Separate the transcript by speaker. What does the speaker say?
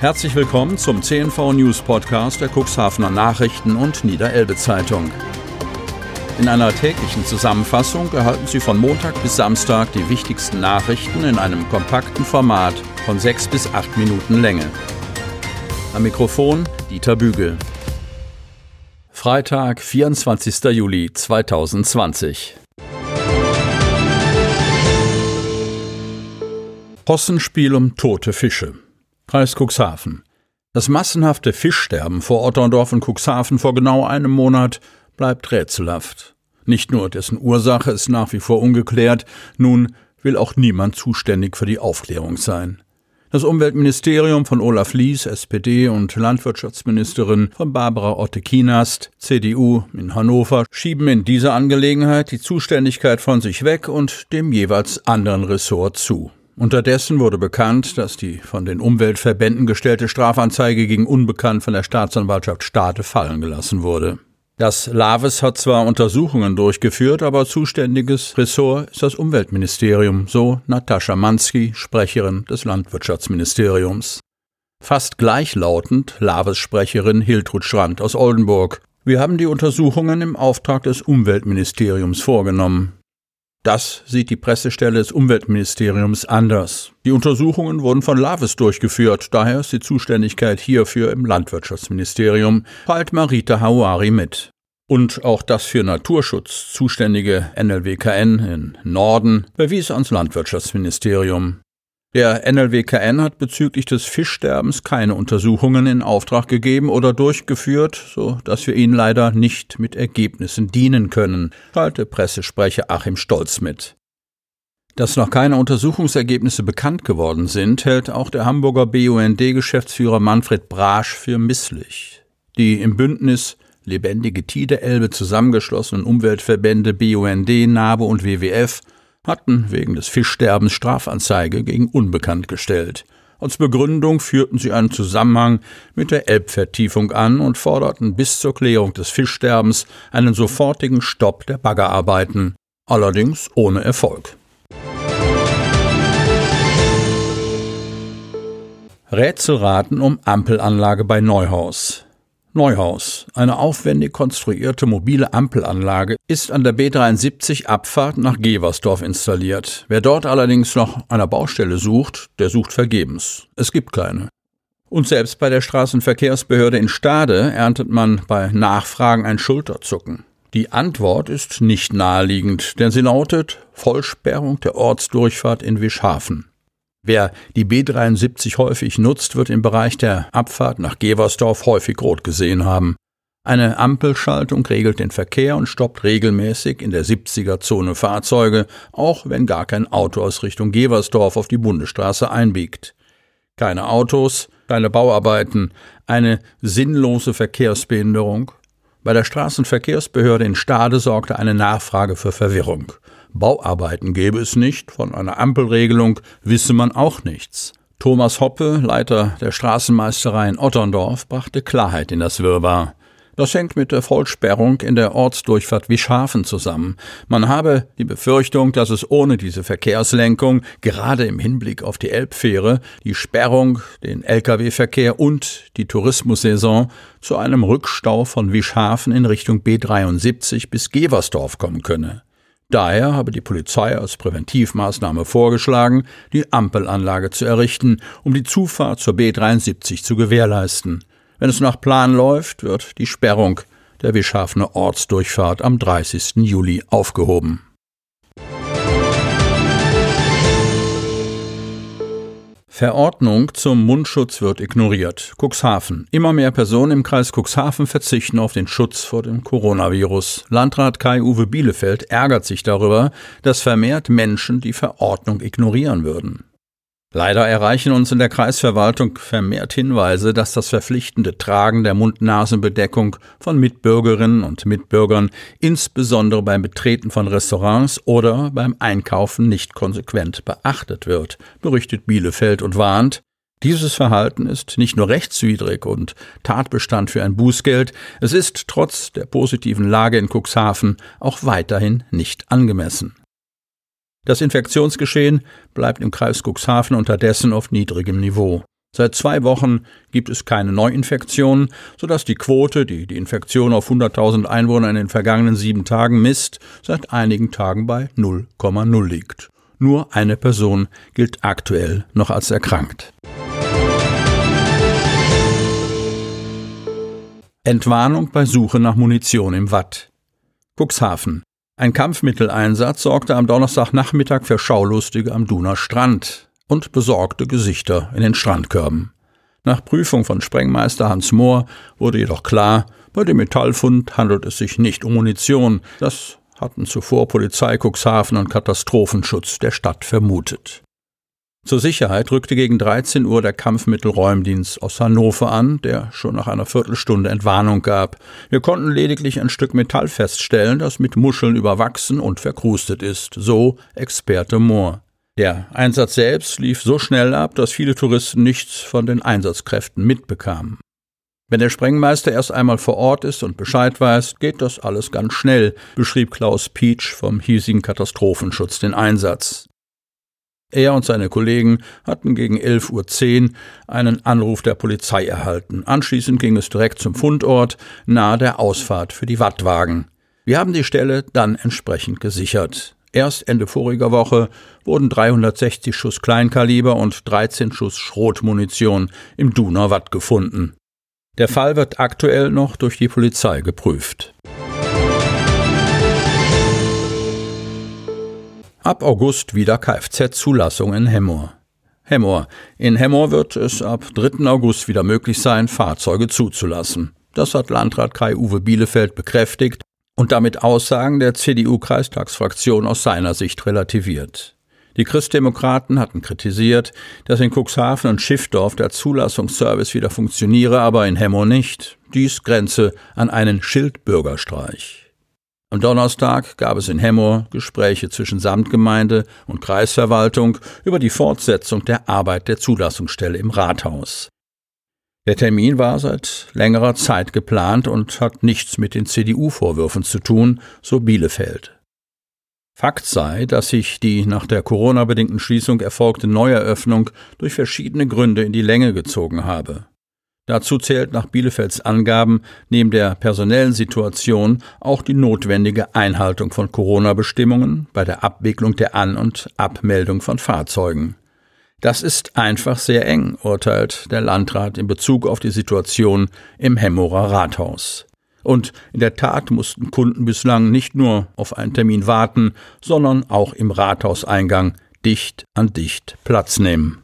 Speaker 1: Herzlich willkommen zum CNV News Podcast der Cuxhavener Nachrichten und Niederelbe Zeitung. In einer täglichen Zusammenfassung erhalten Sie von Montag bis Samstag die wichtigsten Nachrichten in einem kompakten Format von sechs bis acht Minuten Länge. Am Mikrofon Dieter Bügel. Freitag, 24. Juli 2020. Possenspiel um tote Fische. Kreis Cuxhaven. Das massenhafte Fischsterben vor Otterndorf und Cuxhaven vor genau einem Monat bleibt rätselhaft. Nicht nur dessen Ursache ist nach wie vor ungeklärt, nun will auch niemand zuständig für die Aufklärung sein. Das Umweltministerium von Olaf Lies, SPD, und Landwirtschaftsministerin von Barbara Otte-Kienast, CDU, in Hannover schieben in dieser Angelegenheit die Zuständigkeit von sich weg und dem jeweils anderen Ressort zu. Unterdessen wurde bekannt, dass die von den Umweltverbänden gestellte Strafanzeige gegen Unbekannt von der Staatsanwaltschaft Stade fallen gelassen wurde. Das Laves hat zwar Untersuchungen durchgeführt, aber zuständiges Ressort ist das Umweltministerium, so Natascha Mansky, Sprecherin des Landwirtschaftsministeriums. Fast gleichlautend Laves Sprecherin Hiltrud Schrand aus Oldenburg. Wir haben die Untersuchungen im Auftrag des Umweltministeriums vorgenommen. Das sieht die Pressestelle des Umweltministeriums anders. Die Untersuchungen wurden von Lavis durchgeführt, daher ist die Zuständigkeit hierfür im Landwirtschaftsministerium, teilt Marita Hawari mit. Und auch das für Naturschutz zuständige NLWKN in Norden bewies ans Landwirtschaftsministerium. Der NLWKN hat bezüglich des Fischsterbens keine Untersuchungen in Auftrag gegeben oder durchgeführt, so dass wir Ihnen leider nicht mit Ergebnissen dienen können, teilte Pressesprecher Achim Stolz mit. Dass noch keine Untersuchungsergebnisse bekannt geworden sind, hält auch der Hamburger BUND-Geschäftsführer Manfred Brasch für misslich. Die im Bündnis Lebendige Tide-Elbe zusammengeschlossenen Umweltverbände BUND, NABE und WWF hatten wegen des Fischsterbens Strafanzeige gegen Unbekannt gestellt. Als Begründung führten sie einen Zusammenhang mit der Elbvertiefung an und forderten bis zur Klärung des Fischsterbens einen sofortigen Stopp der Baggerarbeiten, allerdings ohne Erfolg. Rätselraten um Ampelanlage bei Neuhaus. Neuhaus, eine aufwendig konstruierte mobile Ampelanlage, ist an der B73 Abfahrt nach Geversdorf installiert. Wer dort allerdings noch einer Baustelle sucht, der sucht vergebens. Es gibt keine. Und selbst bei der Straßenverkehrsbehörde in Stade erntet man bei Nachfragen ein Schulterzucken. Die Antwort ist nicht naheliegend, denn sie lautet Vollsperrung der Ortsdurchfahrt in Wischhafen. Wer die B73 häufig nutzt, wird im Bereich der Abfahrt nach Geversdorf häufig rot gesehen haben. Eine Ampelschaltung regelt den Verkehr und stoppt regelmäßig in der 70er-Zone Fahrzeuge, auch wenn gar kein Auto aus Richtung Geversdorf auf die Bundesstraße einbiegt. Keine Autos, keine Bauarbeiten, eine sinnlose Verkehrsbehinderung. Bei der Straßenverkehrsbehörde in Stade sorgte eine Nachfrage für Verwirrung. Bauarbeiten gäbe es nicht, von einer Ampelregelung wisse man auch nichts. Thomas Hoppe, Leiter der Straßenmeisterei in Otterndorf, brachte Klarheit in das Wirrwarr. Das hängt mit der Vollsperrung in der Ortsdurchfahrt Wischhafen zusammen. Man habe die Befürchtung, dass es ohne diese Verkehrslenkung, gerade im Hinblick auf die Elbfähre, die Sperrung, den Lkw-Verkehr und die Tourismussaison zu einem Rückstau von Wischhafen in Richtung B73 bis Geversdorf kommen könne. Daher habe die Polizei als Präventivmaßnahme vorgeschlagen, die Ampelanlage zu errichten, um die Zufahrt zur B73 zu gewährleisten. Wenn es nach Plan läuft, wird die Sperrung der Wischhafener Ortsdurchfahrt am 30. Juli aufgehoben. Verordnung zum Mundschutz wird ignoriert. Cuxhaven. Immer mehr Personen im Kreis Cuxhaven verzichten auf den Schutz vor dem Coronavirus. Landrat Kai-Uwe Bielefeld ärgert sich darüber, dass vermehrt Menschen die Verordnung ignorieren würden. Leider erreichen uns in der Kreisverwaltung vermehrt Hinweise, dass das verpflichtende Tragen der Mund-Nasen-Bedeckung von Mitbürgerinnen und Mitbürgern insbesondere beim Betreten von Restaurants oder beim Einkaufen nicht konsequent beachtet wird, berichtet Bielefeld und warnt, dieses Verhalten ist nicht nur rechtswidrig und Tatbestand für ein Bußgeld, es ist trotz der positiven Lage in Cuxhaven auch weiterhin nicht angemessen. Das Infektionsgeschehen bleibt im Kreis Cuxhaven unterdessen auf niedrigem Niveau. Seit zwei Wochen gibt es keine Neuinfektionen, sodass die Quote, die die Infektion auf 100.000 Einwohner in den vergangenen sieben Tagen misst, seit einigen Tagen bei 0,0 liegt. Nur eine Person gilt aktuell noch als erkrankt. Entwarnung bei Suche nach Munition im Watt. Cuxhaven. Ein Kampfmitteleinsatz sorgte am Donnerstagnachmittag für Schaulustige am Duner Strand und besorgte Gesichter in den Strandkörben. Nach Prüfung von Sprengmeister Hans Mohr wurde jedoch klar, bei dem Metallfund handelt es sich nicht um Munition. Das hatten zuvor Polizei Cuxhaven und Katastrophenschutz der Stadt vermutet. Zur Sicherheit rückte gegen 13 Uhr der Kampfmittelräumdienst aus Hannover an, der schon nach einer Viertelstunde Entwarnung gab. Wir konnten lediglich ein Stück Metall feststellen, das mit Muscheln überwachsen und verkrustet ist, so Experte Mohr. Der Einsatz selbst lief so schnell ab, dass viele Touristen nichts von den Einsatzkräften mitbekamen. Wenn der Sprengmeister erst einmal vor Ort ist und Bescheid weiß, geht das alles ganz schnell, beschrieb Klaus Pietsch vom hiesigen Katastrophenschutz den Einsatz. Er und seine Kollegen hatten gegen 11.10 Uhr einen Anruf der Polizei erhalten. Anschließend ging es direkt zum Fundort, nahe der Ausfahrt für die Wattwagen. Wir haben die Stelle dann entsprechend gesichert. Erst Ende voriger Woche wurden 360 Schuss Kleinkaliber und 13 Schuss Schrotmunition im Duner Watt gefunden. Der Fall wird aktuell noch durch die Polizei geprüft. Ab August wieder Kfz-Zulassung in Hemmoor. Hemmoor. In Hemmoor wird es ab 3. August wieder möglich sein, Fahrzeuge zuzulassen. Das hat Landrat Kai-Uwe Bielefeld bekräftigt und damit Aussagen der CDU-Kreistagsfraktion aus seiner Sicht relativiert. Die Christdemokraten hatten kritisiert, dass in Cuxhaven und Schiffdorf der Zulassungsservice wieder funktioniere, aber in Hemmo nicht. Dies grenze an einen Schildbürgerstreich. Am Donnerstag gab es in Hemmoor Gespräche zwischen Samtgemeinde und Kreisverwaltung über die Fortsetzung der Arbeit der Zulassungsstelle im Rathaus. Der Termin war seit längerer Zeit geplant und hat nichts mit den CDU-Vorwürfen zu tun, so Bielefeld. Fakt sei, dass sich die nach der Corona-bedingten Schließung erfolgte Neueröffnung durch verschiedene Gründe in die Länge gezogen habe. Dazu zählt nach Bielefelds Angaben neben der personellen Situation auch die notwendige Einhaltung von Corona-Bestimmungen bei der Abwicklung der An- und Abmeldung von Fahrzeugen. Das ist einfach sehr eng, urteilt der Landrat in Bezug auf die Situation im Hemmorer Rathaus. Und in der Tat mussten Kunden bislang nicht nur auf einen Termin warten, sondern auch im Rathauseingang dicht an dicht Platz nehmen.